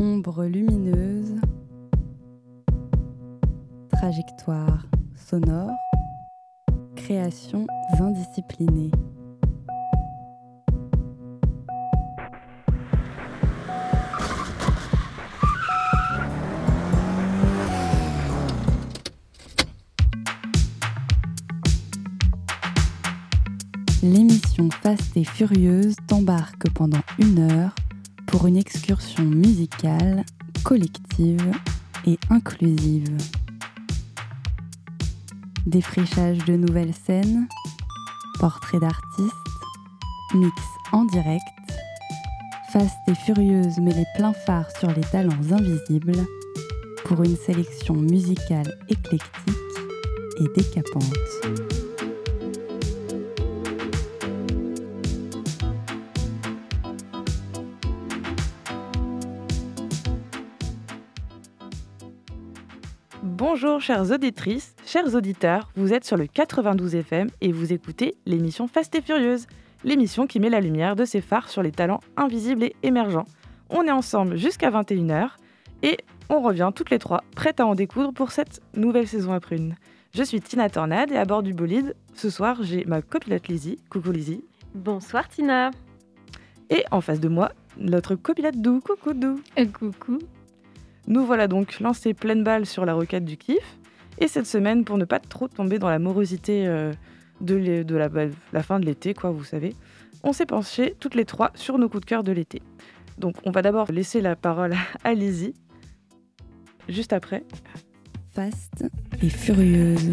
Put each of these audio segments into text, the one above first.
Ombre lumineuse, trajectoire sonore, créations indisciplinées. L'émission Fast et Furieuse t'embarque pendant une heure pour une excursion musicale, collective et inclusive. Défrichage de nouvelles scènes, portraits d'artistes, mix en direct, Fast et Furieuse met les pleins phares sur les talents invisibles pour une sélection musicale éclectique et décapante. Bonjour chères auditrices, chers auditeurs, vous êtes sur le 92 FM et vous écoutez l'émission Fast et Furieuse, l'émission qui met la lumière de ses phares sur les talents invisibles et émergents. On est ensemble jusqu'à 21h et on revient toutes les trois, prêtes à en découdre pour cette nouvelle saison à prune. Je suis Tina Tornade et à bord du bolide, ce soir j'ai ma copilote Lizzie. Coucou Lizzie. Bonsoir Tina. Et en face de moi, notre copilote Dou. Coucou Dou. Euh, coucou. Nous voilà donc lancés pleine balle sur la requête du kiff. Et cette semaine, pour ne pas trop tomber dans la morosité euh, de, la, fin de l'été, quoi, vous savez, on s'est penché toutes les trois sur nos coups de cœur de l'été. Donc on va d'abord laisser la parole à Lizzie, juste après. Fast et furieuse.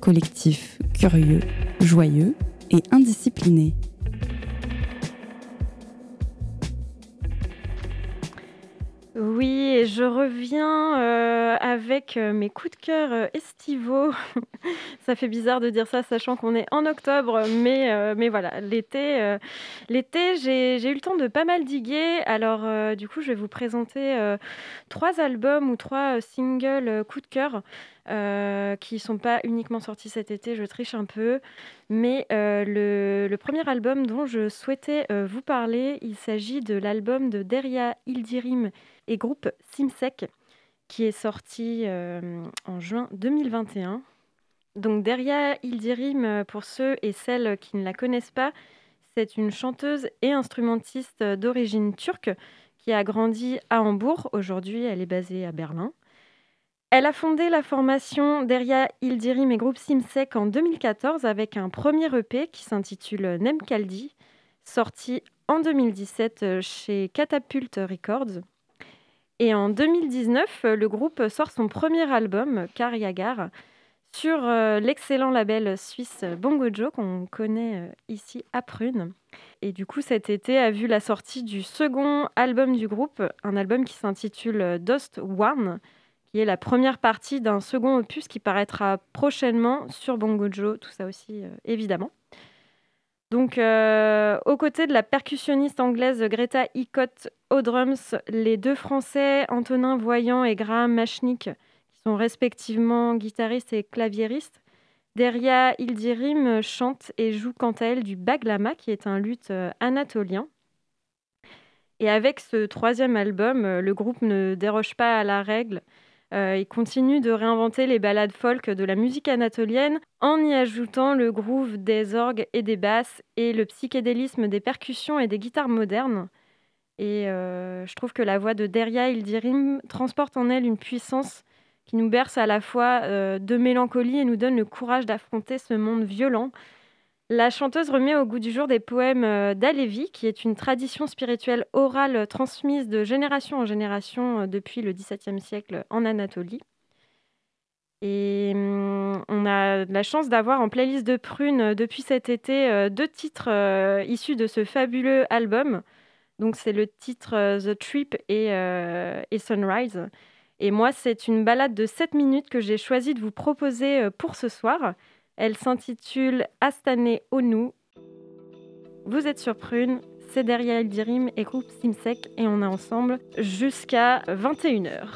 Collectif curieux, joyeux et indiscipliné. Je reviens euh, avec euh, mes coups de cœur euh, estivaux. ça fait bizarre de dire ça, sachant qu'on est en octobre, mais, mais voilà, l'été, j'ai eu le temps de pas mal diguer. Alors, du coup, je vais vous présenter trois albums ou trois singles coups de cœur. qui ne sont pas uniquement sortis cet été, je triche un peu. Mais le, le, premier album dont je souhaitais vous parler, il s'agit de l'album de Deria Ildirim et groupe Simsec, qui est sorti euh, en juin 2021. Donc derrière Ildirim, euh, pour ceux et celles qui ne la connaissent pas, c'est une chanteuse et instrumentiste d'origine turque qui a grandi à Hambourg. Aujourd'hui, elle est basée à Berlin. Elle a fondé la formation Deria Ildirim et groupe Simsek en 2014 avec un premier EP qui s'intitule Nemkaldi, sorti en 2017 euh, chez Catapult Records. Et en 2019, le groupe sort son premier album, Kariagar, sur euh, l'excellent label suisse Bongojo qu'on connaît euh, ici à Prune. Et du coup, cet été a vu la sortie du second album du groupe, un album qui s'intitule Dust One, qui est la première partie d'un second opus qui paraîtra prochainement sur Bongojo, tout ça aussi euh, évidemment. Donc, euh, aux côtés de la percussionniste anglaise Greta Icott aux drums, les deux Français, Antonin Voyant et Graham Machnik, qui sont respectivement guitaristes et claviéristes, Deria Ildirim chante et joue quant à elle du baglama, qui est un luth euh, anatolien. Et avec ce troisième album, euh, le groupe ne déroge pas à la règle euh, il continue de réinventer les ballades folk de la musique anatolienne en y ajoutant le groove des orgues et des basses et le psychédélisme des percussions et des guitares modernes. Et euh, je trouve que la voix de Deria Ildirim transporte en elle une puissance qui nous berce à la fois euh, de mélancolie et nous donne le courage d'affronter ce monde violent la chanteuse remet au goût du jour des poèmes euh, d'Alevi, qui est une tradition spirituelle orale transmise de génération en génération euh, depuis le XVIIe siècle en Anatolie. Et hum, on a la chance d'avoir en playlist de Prune euh, depuis cet été deux titres issus de ce fabuleux album. Donc c'est le titre The Trip et, et, Sunrise. Et moi, c'est une balade de 7 minutes que j'ai choisi de vous proposer pour ce soir. Elle s'intitule Astane Onu. Vous êtes sur Prune, c'est derrière Eldirim et groupe Simsec et on est ensemble jusqu'à 21h.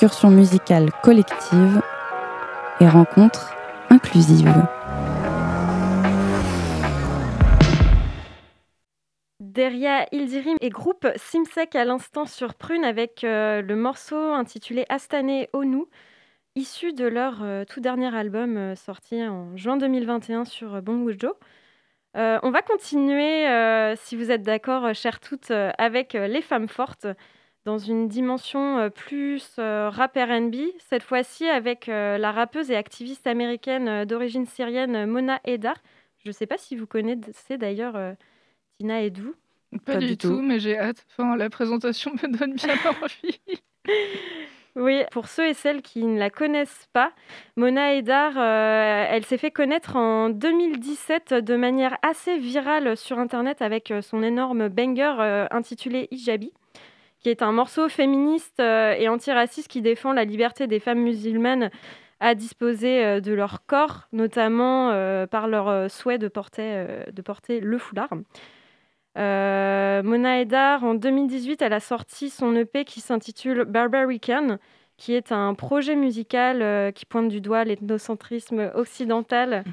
Excursion musicale collective et rencontre inclusive. Derrière Ildirim et groupe Simsek à l'instant sur Prune avec euh, le morceau intitulé Astane Onu, issu de leur euh, tout dernier album euh, sorti en juin 2021 sur Bon Euh, on va continuer, si vous êtes d'accord, chères toutes, avec les femmes fortes dans une dimension plus rap RB, cette fois-ci avec la rappeuse et activiste américaine d'origine syrienne Mona Edar. Je ne sais pas si vous connaissez d'ailleurs Tina Edou. Pas, du, tout, mais j'ai hâte. Enfin, la présentation me donne bien envie. Oui, pour ceux et celles qui ne la connaissent pas, Mona Edar, euh, elle s'est fait connaître en 2017 de manière assez virale sur Internet avec euh, son énorme banger euh, intitulé Hijabi, qui est un morceau féministe et antiraciste qui défend la liberté des femmes musulmanes à disposer de leur corps, notamment par leur souhait de porter, de porter le foulard. Euh, Mona Edar, en 2018, elle a sorti son EP qui s'intitule Barbarican, qui est un projet musical euh, qui pointe du doigt l'ethnocentrisme occidental,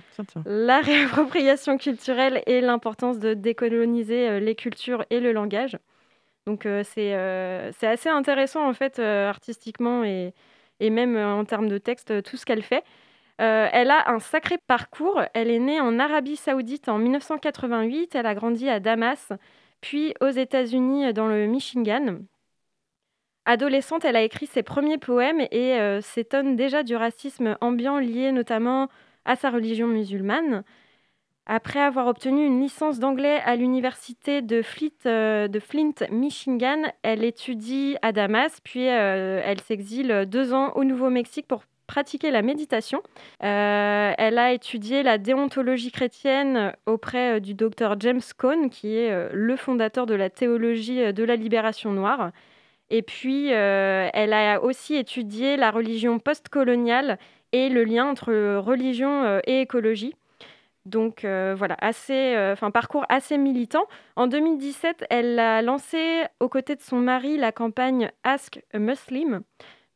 la réappropriation culturelle et l'importance de décoloniser euh, les cultures et le langage. Donc c'est assez intéressant en fait artistiquement et, et même en termes de texte, tout ce qu'elle fait. Euh, elle a un sacré parcours. Elle est née en Arabie Saoudite en 1988. Elle a grandi à Damas, puis aux États-Unis dans le Michigan. Adolescente, elle a écrit ses premiers poèmes et euh, s'étonne déjà du racisme ambiant lié notamment à sa religion musulmane. Après avoir obtenu une licence d'anglais à l'université de, euh, Flint, Michigan, elle étudie à Damas, puis elle s'exile deux ans au Nouveau-Mexique pour pratiquer la méditation. Euh, elle a étudié la déontologie chrétienne auprès euh, du docteur James Cone, qui est euh, le fondateur de la théologie de la libération noire. Et puis, elle a aussi étudié la religion postcoloniale et le lien entre religion et écologie. Donc voilà, assez, enfin parcours assez militant. En 2017, elle a lancé aux côtés de son mari la campagne Ask a Muslim,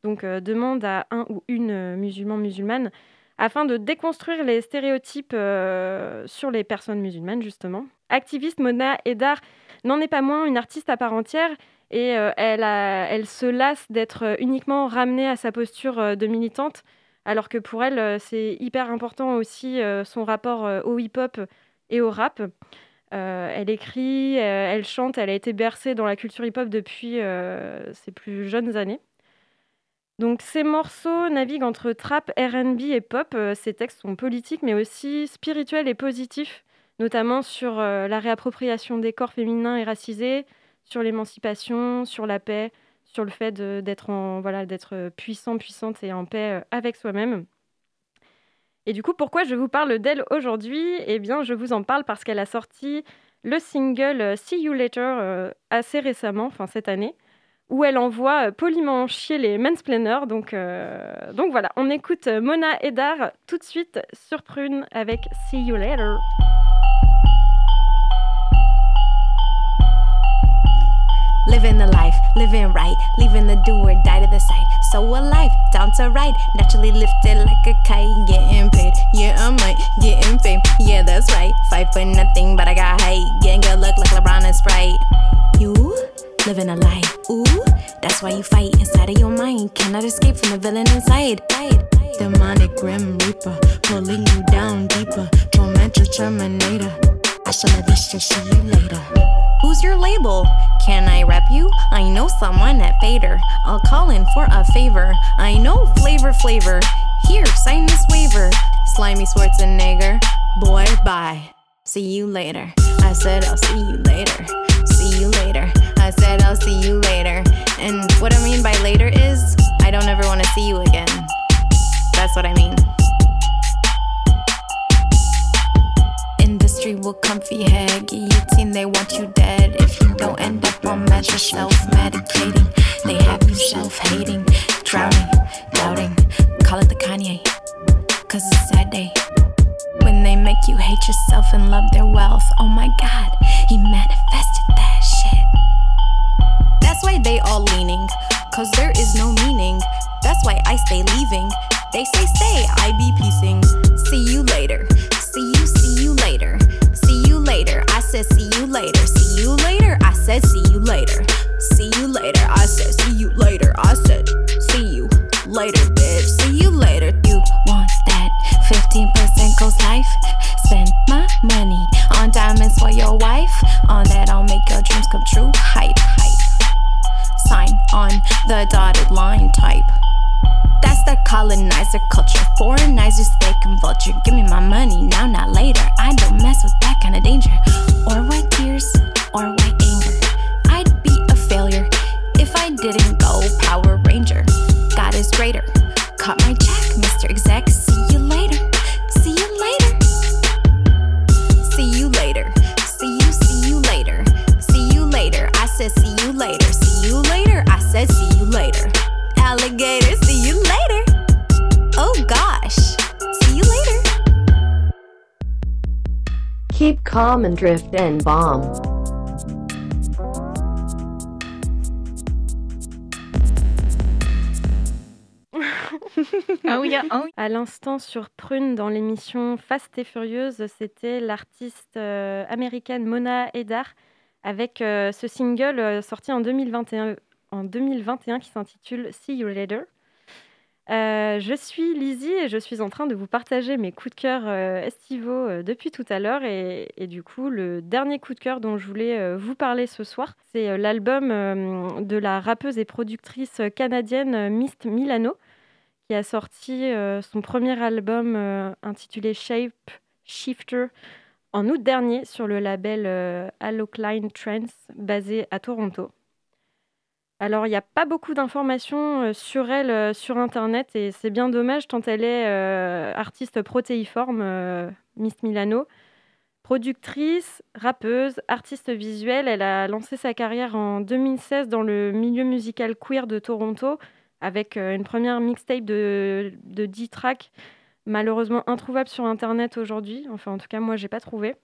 donc euh, demande à un ou une euh, musulman musulmane afin de déconstruire les stéréotypes euh, sur les personnes musulmanes, justement. Activiste, Mona Edar n'en est pas moins une artiste à part entière et elle, se lasse d'être uniquement ramenée à sa posture de militante, alors que pour elle, c'est hyper important aussi son rapport au hip-hop et au rap. elle écrit, elle chante, elle a été bercée dans la culture hip-hop depuis ses plus jeunes années. Donc ces morceaux naviguent entre trap, RB et pop. Euh, ces textes sont politiques mais aussi spirituels et positifs, notamment sur euh, la réappropriation des corps féminins et racisés, sur l'émancipation, sur la paix, sur le fait d'être voilà, puissant, puissante et en paix euh, avec soi-même. Et du coup, pourquoi je vous parle d'elle aujourd'hui? Eh bien, je vous en parle parce qu'elle a sorti le single See You Later assez récemment, enfin cette année où elle envoie euh, poliment chier les mansplainers. Donc, euh, donc voilà, on écoute euh, Mona Edar tout de suite sur Prune avec See You Later. Living the life, living right, leaving the do or die to the side. So alive, down to ride, naturally lifted like a kite, getting paid. Yeah, I'm might getting fame. Yeah, that's right. Fight for nothing, but I got height. Getting good look like LeBron and Sprite. You? living a lie. Ooh, that's why you fight inside of your mind. Cannot escape from the villain inside. Demonic grim reaper, pulling you down deeper. Tormentor terminator. See you later. Who's your label? Can I rep you? I know someone at Fader. I'll call in for a favor. I know flavor, flavor. Here, sign this waiver. Slimy Schwarzenegger. Boy, bye. See you later. I said I'll see you later. See you later. I said I'll see you later. And what I mean by later is I don't ever want to see you again. That's what I mean. Will comfy head, guillotine, they want you dead. If you don't end up on meds, self medicating. They have you self hating, drowning, doubting. Call it the Kanye, cause it's a sad day. When they make you hate yourself and love their wealth, oh my god, he manifested that shit. That's why they all leaning? Cause there is no meaning. That's why I stay leaving. They say stay, I be piecing. See you later. Said see you later. See you later. I said see you later. See you later. I said see you later. I said see you later, bitch. See you later. You want that 15% goes life? Spend my money on diamonds for your wife. On that, I'll make your dreams come true. Hype, hype. Sign on the dotted line type. That's the colonizer culture. Foreignizers, they can vulture. Give me my money now, not later. I don't mess with that kind of danger. Or white tears, or white anger. I'd be a failure if I didn't go Power Ranger. God is greater. Cut my check, Mr. Exec. See you later. See you later. See you later. See you, see you later. See you later. I said, see you later. See you later. I said, see you later. Alligator, Keep calm and drift and bomb. Ah oui, ah oui. À l'instant sur Prune dans l'émission Fast et Furieuse, c'était l'artiste euh, américaine Mona Edar avec euh, ce single euh, sorti en 2021, en 2021 qui s'intitule See You Later. Euh, je suis Lizzie et je suis en train de vous partager mes coups de cœur euh, estivaux euh, depuis tout à l'heure. Et, et du coup, le dernier coup de cœur dont je voulais vous parler ce soir, c'est l'album de la rappeuse et productrice canadienne Mist Milano, qui a sorti son premier album intitulé Shape Shifter en août dernier sur le label Allocline Trends basé à Toronto. Alors, il n'y a pas beaucoup d'informations euh, sur elle euh, sur Internet et c'est bien dommage tant elle est euh, artiste protéiforme, Miss Milano. Productrice, rappeuse, artiste visuelle, elle a lancé sa carrière en 2016 dans le milieu musical queer de Toronto avec une première mixtape de, de 10 tracks, malheureusement introuvable sur Internet aujourd'hui. Enfin, en tout cas, moi, j'ai pas trouvé.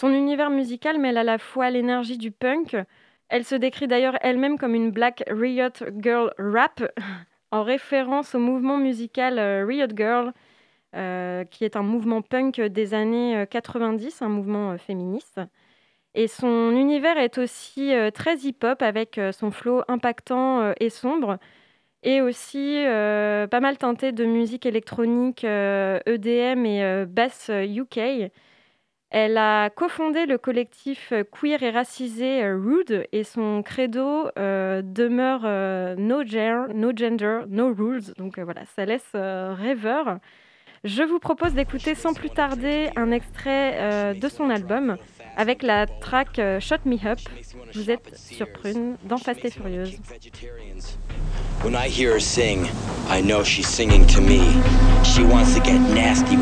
Son univers musical mêle à la fois l'énergie du punk. Elle se décrit d'ailleurs elle-même comme une Black Riot Girl Rap, en référence au mouvement musical euh, Riot Girl, euh, qui est un mouvement punk des années euh, 90, un mouvement euh, féministe. Et son univers est aussi euh, très hip-hop avec euh, son flow impactant euh, et sombre, et aussi euh, pas mal teinté de musique électronique, euh, EDM et euh, bass euh, UK. Elle a cofondé le collectif euh, queer et racisé euh, Rude et son credo euh, demeure no, no gender, no rules. Donc voilà, ça laisse rêveur. Je vous propose d'écouter sans plus tarder un extrait de son album avec la track Shut Me Up. Vous êtes sur Prune dans Fast et Furieuse. When I hear her sing, I know she's singing to me. She wants to get nasty.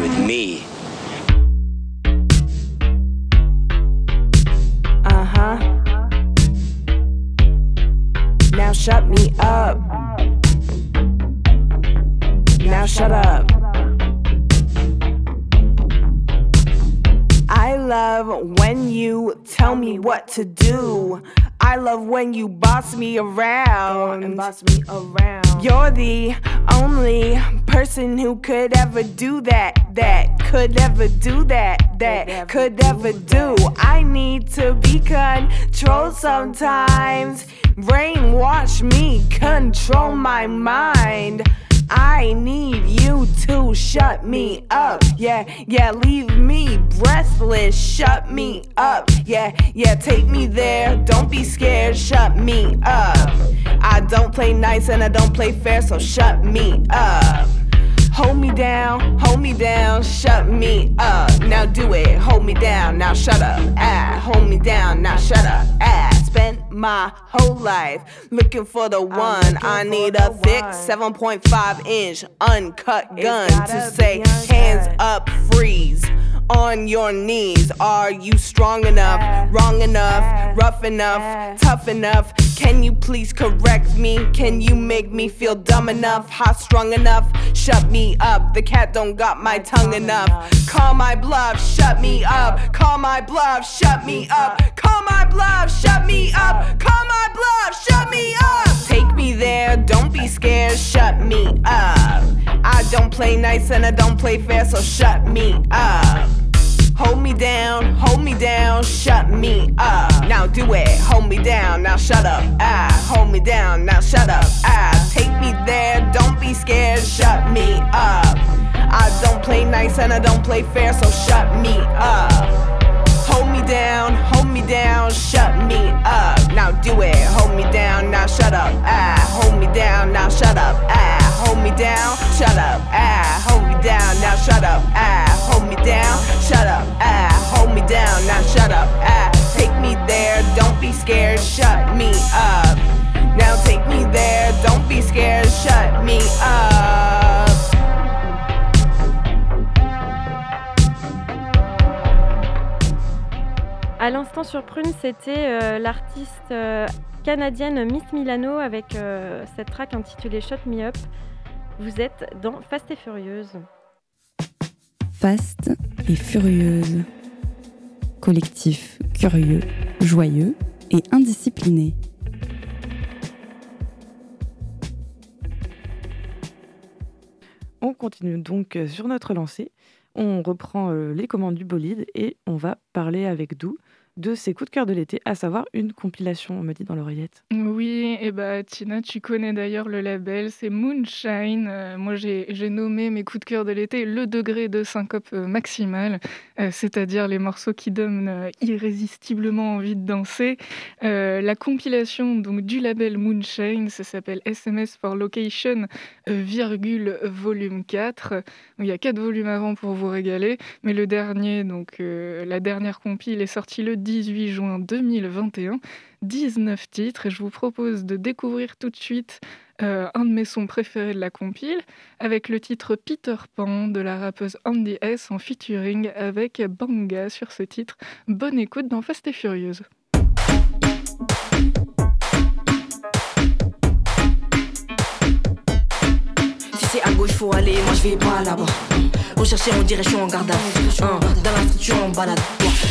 Huh. Now shut me up. Now shut up. I love when you tell me what to do. I love when you boss me around. And boss me around. You're the only person who could ever do that. That could ever do that. That could ever do. I need to be controlled sometimes. Brainwash me, control my mind. I need you to shut me up. Yeah, yeah, leave me breathless. Shut me up. Yeah, yeah, take me there. Don't be scared. Shut me up. I don't play nice and I don't play fair, so shut me up. Hold me down, hold me down, shut me up. Now do it, hold me down, now shut up. Ah, hold me down, now shut up. Ah, spent my whole life looking for the one. I need a thick 7.5 inch uncut gun to say, hands up, freeze. On your knees, are you strong enough, wrong enough, rough enough, tough enough? Can you please correct me? Can you make me feel dumb enough, hot strong enough? Shut me up, the cat don't got my tongue enough. Call my bluff, shut me up. Call my bluff, shut me up. Call my bluff, shut me up. Call my bluff, shut me up. Take me there, don't be scared, shut me up. I don't play nice and I don't play fair, so shut me up. Hold me down, hold me down, shut me up. Now do it, hold me down, now shut up. Ah, hold me down, now shut up. Ah, take me there, don't be scared, shut me up. I don't play nice and I don't play fair, so shut me up. Hold me down, hold me down, shut me up. Now do it, hold me down, now shut up. Ah, hold me down, now shut up. Ah, hold me down, shut up. Ah, hold me down, now shut up. Ah, hold me down, shut up. Ah, hold me down, now shut up. Ah, take me there, don't be scared, shut me up. Now take me there, don't be scared, shut me up. À l'instant sur Prune, c'était euh, l'artiste euh, canadienne Miss Milano avec euh, cette track intitulée Shut Me Up. Vous êtes dans Fast et Furieuse. Fast et furieuse. Collectif curieux, joyeux et indiscipliné. On continue donc sur notre lancée. On reprend les commandes du bolide et on va parler avec Dou de ses coups de cœur de l'été, à savoir une compilation, on me dit dans l'oreillette. Oui, et bah Tina, tu connais d'ailleurs le label, c'est Moonshine. Euh, moi, j'ai nommé mes coups de cœur de l'été le degré de syncope euh, maximal, euh, c'est-à-dire les morceaux qui donnent irrésistiblement envie de danser. La compilation donc du label Moonshine, ça s'appelle SMS for Location, virgule volume 4. Il y a quatre volumes avant pour vous régaler, mais le dernier, donc la dernière compile est sortie le 18 juin 2021. 19 titres et je vous propose de découvrir tout de suite euh, un de mes sons préférés de la compile avec le titre Peter Pan de la rappeuse Andy S en featuring avec Banga sur ce titre. Bonne écoute dans Fast et Furieuse. À gauche, faut aller, moi je vais pas là-bas. Rechercher en direction en garde à. Hein, Dans la structure en balade.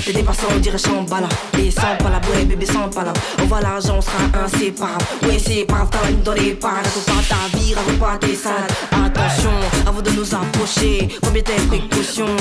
Les dépassants en direction en balade. Et sans palabre, ouais, bébé, sans palabre. On va l'argent, on sera inséparable. Ouais, c'est pas grave, t'as dans les parades. Raconte pas ta vie, raconte pas tes salades. Attention, avant de nous approcher, combien tes précautions.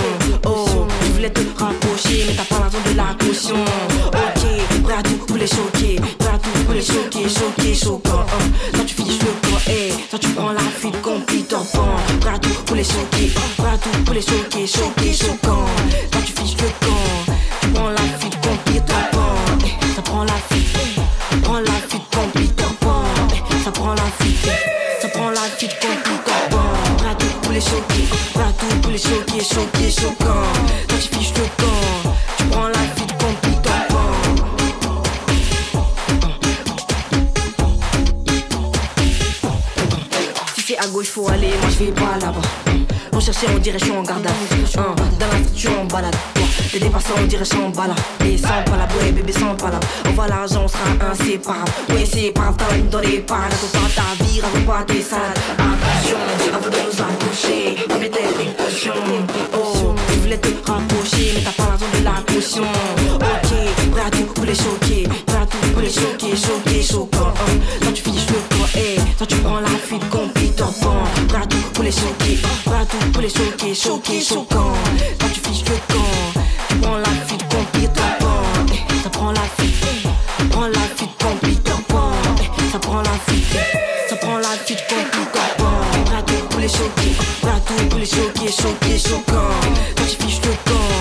Oh, je voulais te rapprocher, mais t'as pas l'argent de la caution. Ok, prêt à tout pour les choquer. Prêt à tout pour les choquer, choquer, choquant. Toi, tu finis le camp, eh. Toi, tu prends la fuite comme Peter Pan. Prêt à tout pour les choquer. Prêt à tout pour les choquer, choquer, choquant. Toi, tu finis le camp. Tu prends la fuite Pan. Eh, Ça prend la fuite. Prends la fuite Peter Pan. Eh, Ça prend la fuite. Ça prend la fuite comme Peter Pan. Prêt à tout pour les choquer. Prêt à tout pour les choquer, choquer, choquant. Toi, tu fiches le camp. À gauche, faut aller, moi je vais pas là-bas. Rechercher en direction en garde à. Hein, Dans la structure en balade. Les dépassants en direction en balade. Et sans palabre, ouais, bébé, sans palabre. On va l'argent, on sera inséparable. Ouais, c'est pas t'as dans les parades. Raconte pas ta vie, raconte pas tes salades. Attention, avant de nous approcher, avec tes précautions. Oh, je voulais te rapprocher, mais t'as pas l'argent de la caution. Ok, prêt à tout pour les choquer. Prêt à tout pour les choquer, choquer, choquant. Hein. Toi, tu finis le camp, eh. Toi, tu prends la fuite comme Peter Pan. Prêt à tout pour les choquer. Prêt à tout pour les choquer, choquer, choquant. Toi, tu finis le camp. Prends la fuite comme Peter Pan. Eh, Ça prend la fuite. Prends la fuite comme Peter Pan. Eh, Ça prend la fuite. Ça prend la fuite comme Peter Pan. Pour les choquer. Pour les choquer, choquer, choquant. Toi, tu finis le camp.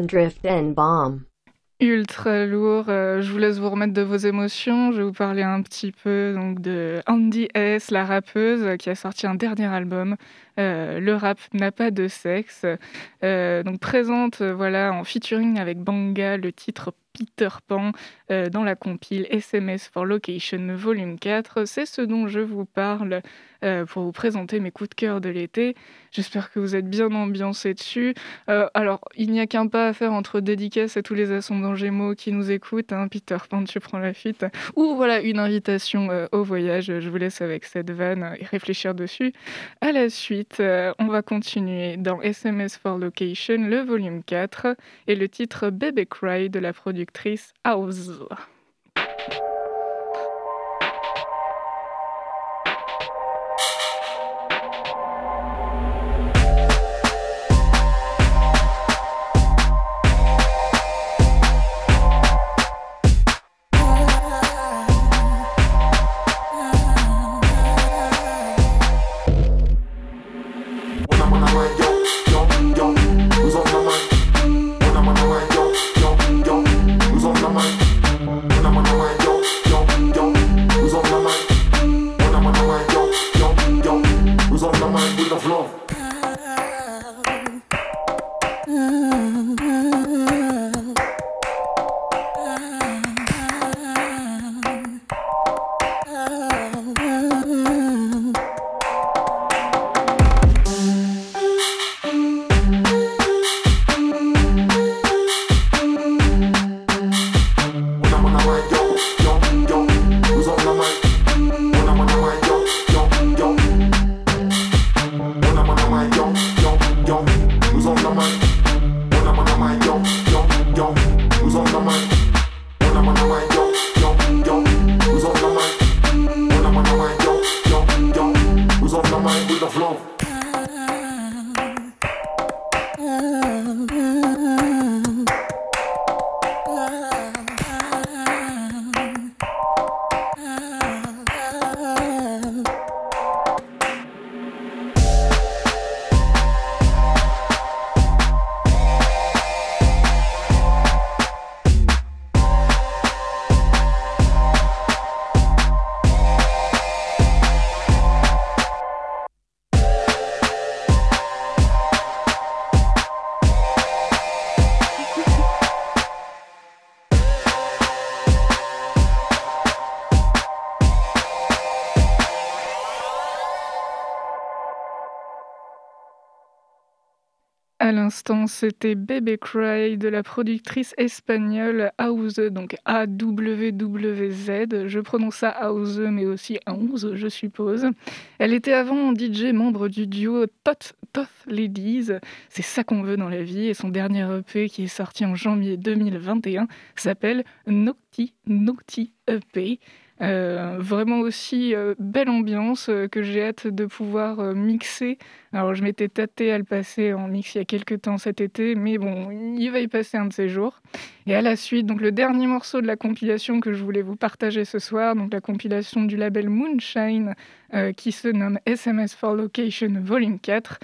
Drift and bomb. ultra lourd. Euh, je vous laisse vous remettre de vos émotions. Je vais vous parler un petit peu donc de Andy S, la rappeuse, qui a sorti un dernier album. Euh, le rap n'a pas de sexe. Euh, donc présente voilà en featuring avec Banga le titre Peter Pan dans la compile SMS for Location Volume 4. C'est ce dont je vous parle pour vous présenter mes coups de cœur de l'été. J'espère que vous êtes bien ambiancés dessus. alors, il n'y a qu'un pas à faire entre dédicace à tous les assemblées Gémeaux qui nous écoutent, hein, Peter Pan, tu prends la fuite, ou voilà une invitation euh, au voyage. Je vous laisse avec cette vanne et réfléchir dessus. À la suite, euh, on va continuer dans SMS for Location, le volume 4, et le titre Baby Cry de la productrice House. C'était Baby Cry de la productrice espagnole House, donc A-W-W-Z. Je prononce ça House, mais aussi 11, je suppose. Elle était avant DJ membre du duo Tot Toth Ladies. C'est ça qu'on veut dans la vie. Et son dernier EP, qui est sorti en janvier 2021, s'appelle Naughty Naughty EP. Euh, vraiment aussi euh, belle ambiance euh, que j'ai hâte de pouvoir mixer. Alors je m'étais tâté à le passer en mix il y a quelques temps cet été, mais bon, il va y passer un de ces jours. Et à la suite, donc le dernier morceau de la compilation que je voulais vous partager ce soir, donc la compilation du label Moonshine qui se nomme SMS for Location Volume 4.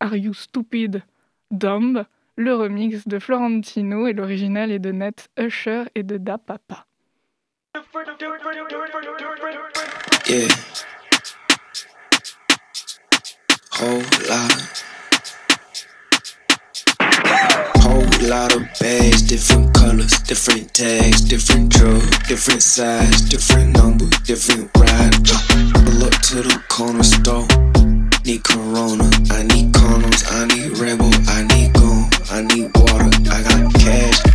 Are You Stupid Dumb? Le remix de Florentino et l'original est de Net Usher et de Da Papa. Yeah. Whole lot. Whole lot of bags, different colors, different tags, different drugs, different size, different number, different ride. Pull up to the corner store. Need Corona, I need condoms, I need Rebel, I need gold, I need water. I got cash,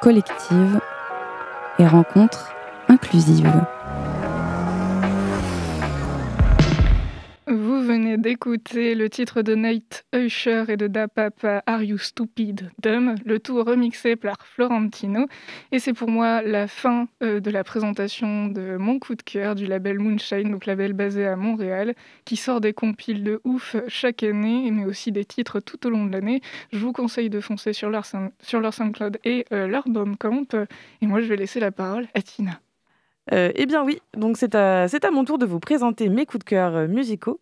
collective et rencontre inclusive. D'écouter le titre de Nate Usher et de Dapapa Are You Stupid Dumb, le tout remixé par Florentino. Et c'est pour moi la fin euh, de la présentation de mon coup de cœur du label Moonshine, donc label basé à Montréal, qui sort des compiles de ouf chaque année, mais aussi des titres tout au long de l'année. Je vous conseille de foncer sur leur, sur leur SoundCloud et euh, leur Camp. Et moi, je vais laisser la parole à Tina. Euh, eh bien oui, donc c'est à, à, mon tour de vous présenter mes coups de cœur musicaux.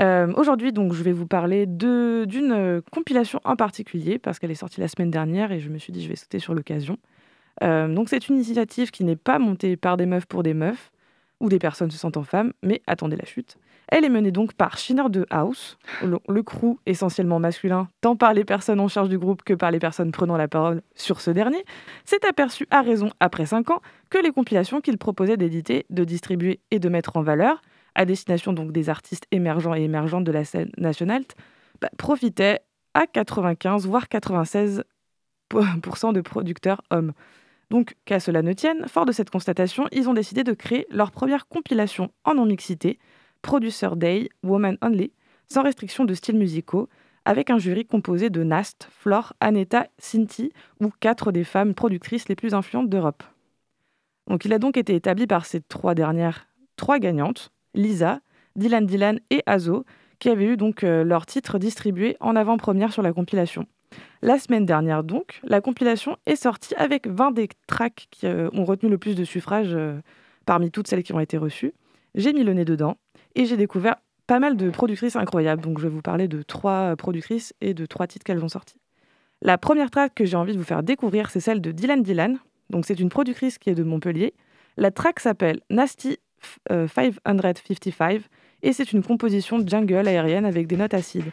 Euh, aujourd'hui, donc, je vais vous parler d'une compilation en particulier parce qu'elle est sortie la semaine dernière et je me suis dit je vais sauter sur l'occasion. donc c'est une initiative qui n'est pas montée par des meufs pour des meufs ou des personnes se sentant femmes, mais attendez la chute. Elle est menée donc par Shiner de House, le, le, crew essentiellement masculin, tant par les personnes en charge du groupe que par les personnes prenant la parole sur ce dernier, s'est aperçu à raison, après 5 ans, que les compilations qu'il proposait d'éditer, de distribuer et de mettre en valeur, à destination donc des artistes émergents et émergentes de la scène nationale, bah, profitaient à 95 voire 96% de producteurs hommes. Donc, qu'à cela ne tienne, fort de cette constatation, ils ont décidé de créer leur première compilation en non-mixité, Producer Day, Woman Only, sans restriction de styles musicaux, avec un jury composé de Nast, Flore, Aneta, Cinti ou quatre des femmes productrices les plus influentes d'Europe. Donc il a donc été établi par ces trois dernières, trois gagnantes, Lisa, Dylan Dylan et Azo, qui avaient eu donc euh, leur titre distribué en avant-première sur la compilation. La semaine dernière donc, la compilation est sortie avec 20 des tracks qui euh, ont retenu le plus de suffrages euh, parmi toutes celles qui ont été reçues. J'ai mis le nez dedans et j'ai découvert pas mal de productrices incroyables. Donc je vais vous parler de trois productrices et de trois titres qu'elles ont sortis. La première track que j'ai envie de vous faire découvrir, c'est celle de Dylan Dylan. Donc c'est une productrice qui est de Montpellier. La track s'appelle Nasty 555 et c'est une composition jungle aérienne avec des notes acides.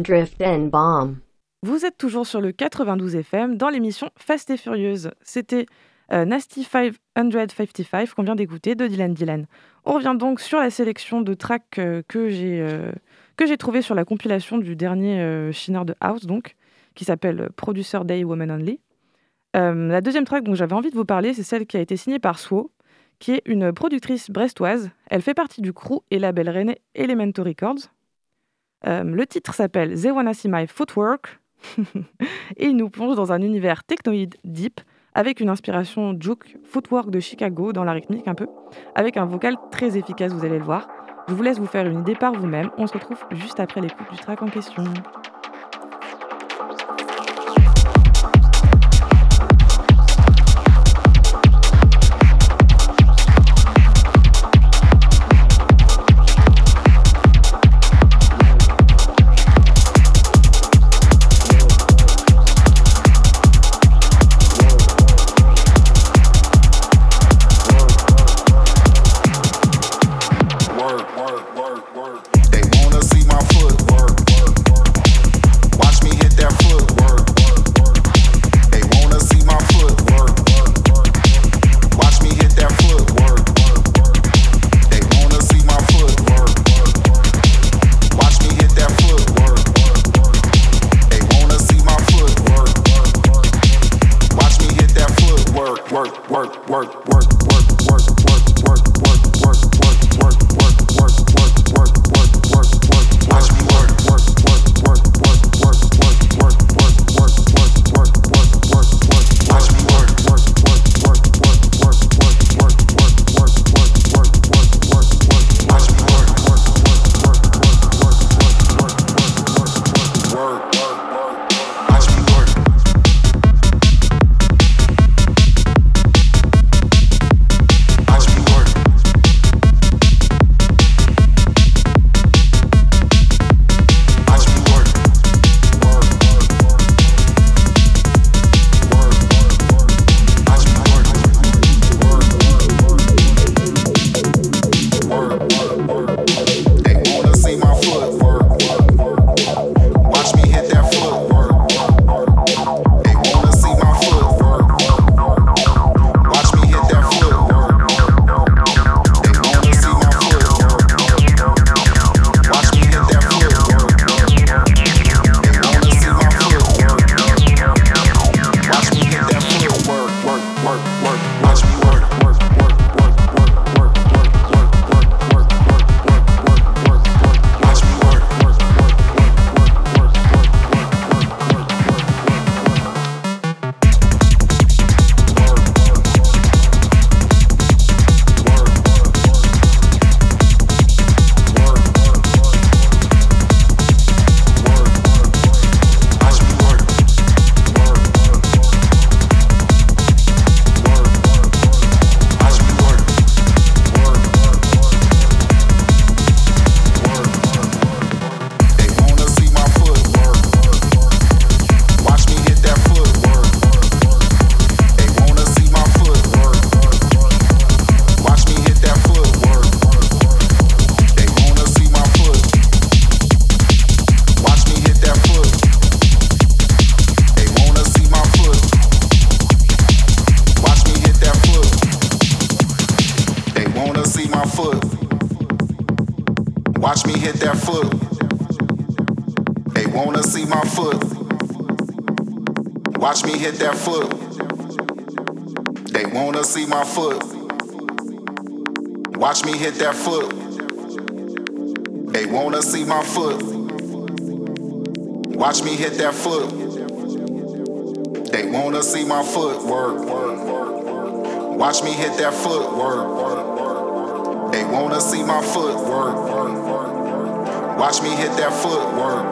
Drift bomb. Vous êtes toujours sur le 92 FM dans l'émission Fast et Furieuse. C'était euh, Nasty 555 qu'on vient d'écouter de Dylan Dylan. On revient donc sur la sélection de tracks euh, que j'ai euh, que j'ai trouvé sur la compilation du dernier Shiner de House donc qui s'appelle Producer Day Woman Only. La deuxième track dont j'avais envie de vous parler, c'est celle qui a été signée par Swo, qui est une productrice brestoise. Elle fait partie du crew et label rennais Elemento Records. Euh, le titre s'appelle They Wanna See My Footwork et il nous plonge dans un univers technoïde deep avec une inspiration juke footwork de Chicago dans la rythmique un peu, avec un vocal très efficace, vous allez le voir. Je vous laisse vous faire une idée par vous-même. On se retrouve juste après l'écoute du track en question. Watch me hit that foot. They wanna see my foot. Watch me hit that foot. They wanna see my foot. Watch me hit that foot. They wanna see my foot. Watch me hit that foot. They wanna see my foot work. Watch me hit that foot work. They wanna see my foot work. Watch me hit that foot work.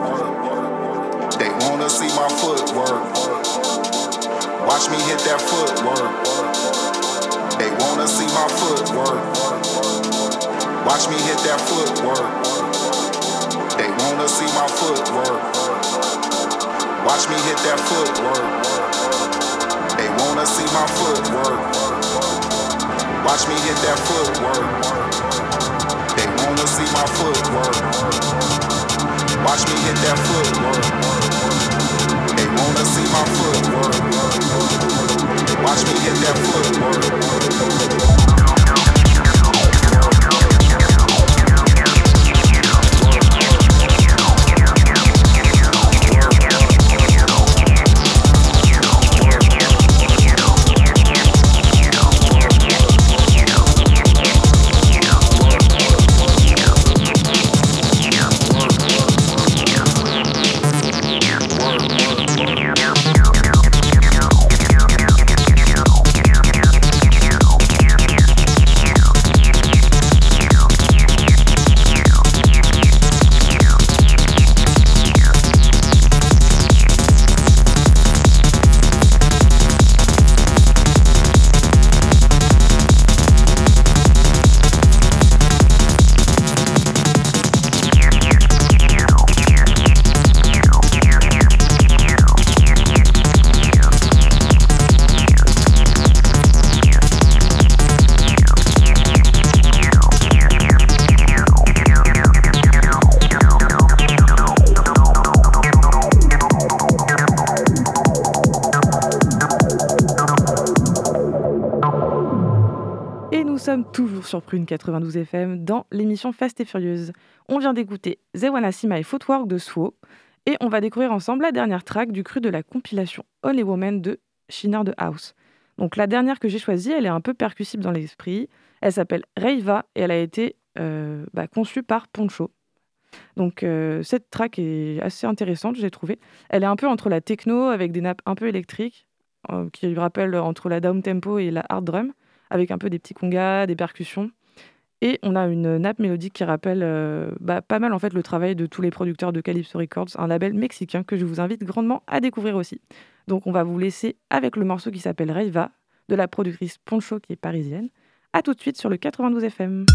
They wanna see my foot work. Watch me hit that foot work. They wanna see my foot work. Watch me hit that foot work. They wanna see my foot work. Watch me hit that foot work. They wanna see my foot work. Watch me hit that foot work. They wanna see my foot work. Watch me hit that footwork. They wanna see my footwork. Watch me hit that footwork. Sur Prune 92 FM dans l'émission Fast et Furieuse. On vient d'écouter The Wanna See My Footwork de Swo et on va découvrir ensemble la dernière track du cru de la compilation Only Woman de Shinner de House. Donc la dernière que j'ai choisie, elle est un peu percussive dans l'esprit. Elle s'appelle Reiva et elle a été euh, bah, conçue par Poncho. Donc euh, cette track est assez intéressante, j'ai trouvé. Elle est un peu entre la techno avec des nappes un peu électriques euh, qui rappellent entre la down tempo et la hard drum avec un peu des petits congas, des percussions. Et on a une nappe mélodique qui rappelle euh, bah, pas mal en fait le travail de tous les producteurs de Calypso Records, un label mexicain que je vous invite grandement à découvrir aussi. Donc on va vous laisser avec le morceau qui s'appelle Reiva de la productrice Poncho qui est parisienne. A tout de suite sur le 92 FM.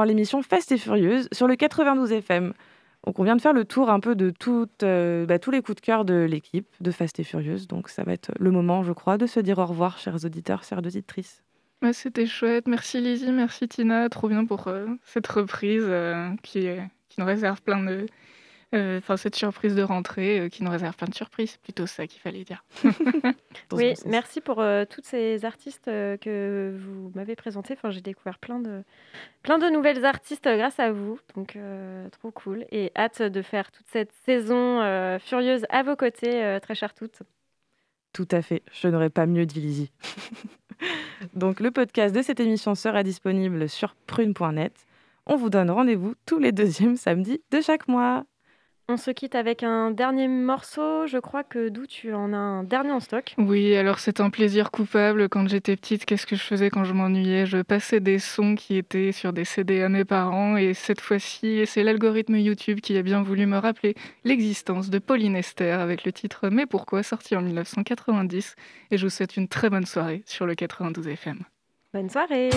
Dans l'émission Fast et Furieuse sur le 92 FM. Donc on vient de faire le tour un peu de toutes, euh, bah, tous les coups de cœur de l'équipe de Fast et Furieuse. Donc ça va être le moment, je crois, de se dire au revoir, chers auditeurs, chères auditrices. C'était chouette. Merci Lizzie, merci Tina. Trop bien pour euh, cette reprise euh, qui, qui nous réserve plein de, enfin cette surprise de rentrée euh, qui nous réserve plein de surprises, c'est plutôt ça qu'il fallait dire. oui, merci pour euh, toutes ces artistes que vous m'avez présentés. Enfin, j'ai découvert plein de, plein de nouvelles artistes grâce à vous, donc trop cool. Et hâte de faire toute cette saison furieuse à vos côtés, très chères toutes. Tout à fait, je n'aurais pas mieux dit Lizzie. donc le podcast de cette émission sera disponible sur prune.net. On vous donne rendez-vous tous les deuxièmes samedis de chaque mois. On se quitte avec un dernier morceau. Je crois que d'où tu en as un dernier en stock. Oui, alors c'est un plaisir coupable. Quand j'étais petite, qu'est-ce que je faisais quand je m'ennuyais? Je passais des sons qui étaient sur des CD à mes parents. Et cette fois-ci, c'est l'algorithme YouTube qui a bien voulu me rappeler l'existence de Pauline Esther avec le titre Mais pourquoi? sorti en 1990. Et je vous souhaite une très bonne soirée sur le 92 FM. Bonne soirée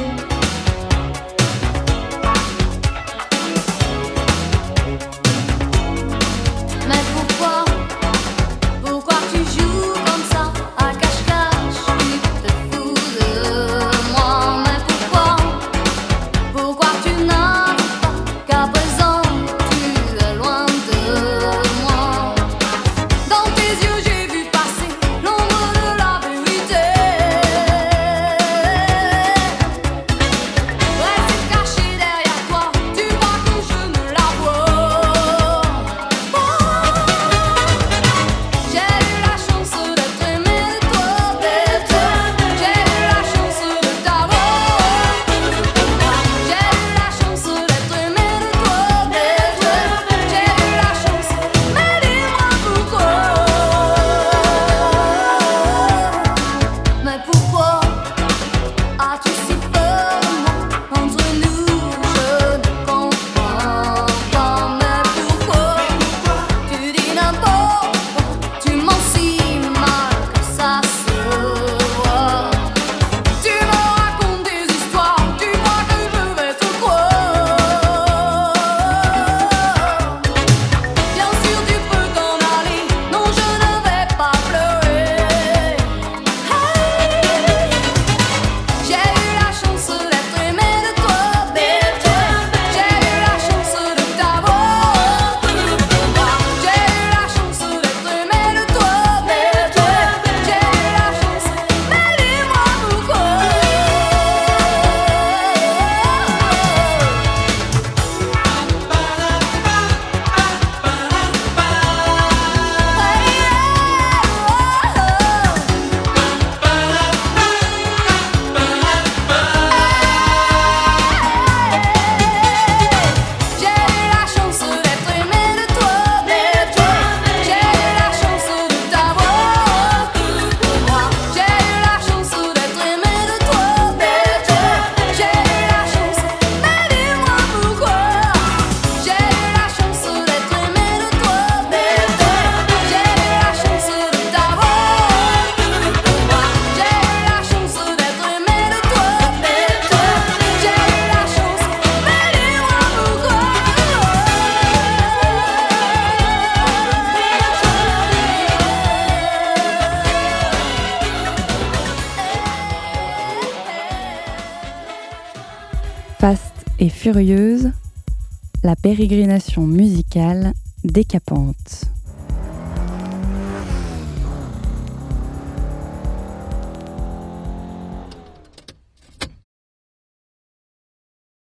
pérégrination.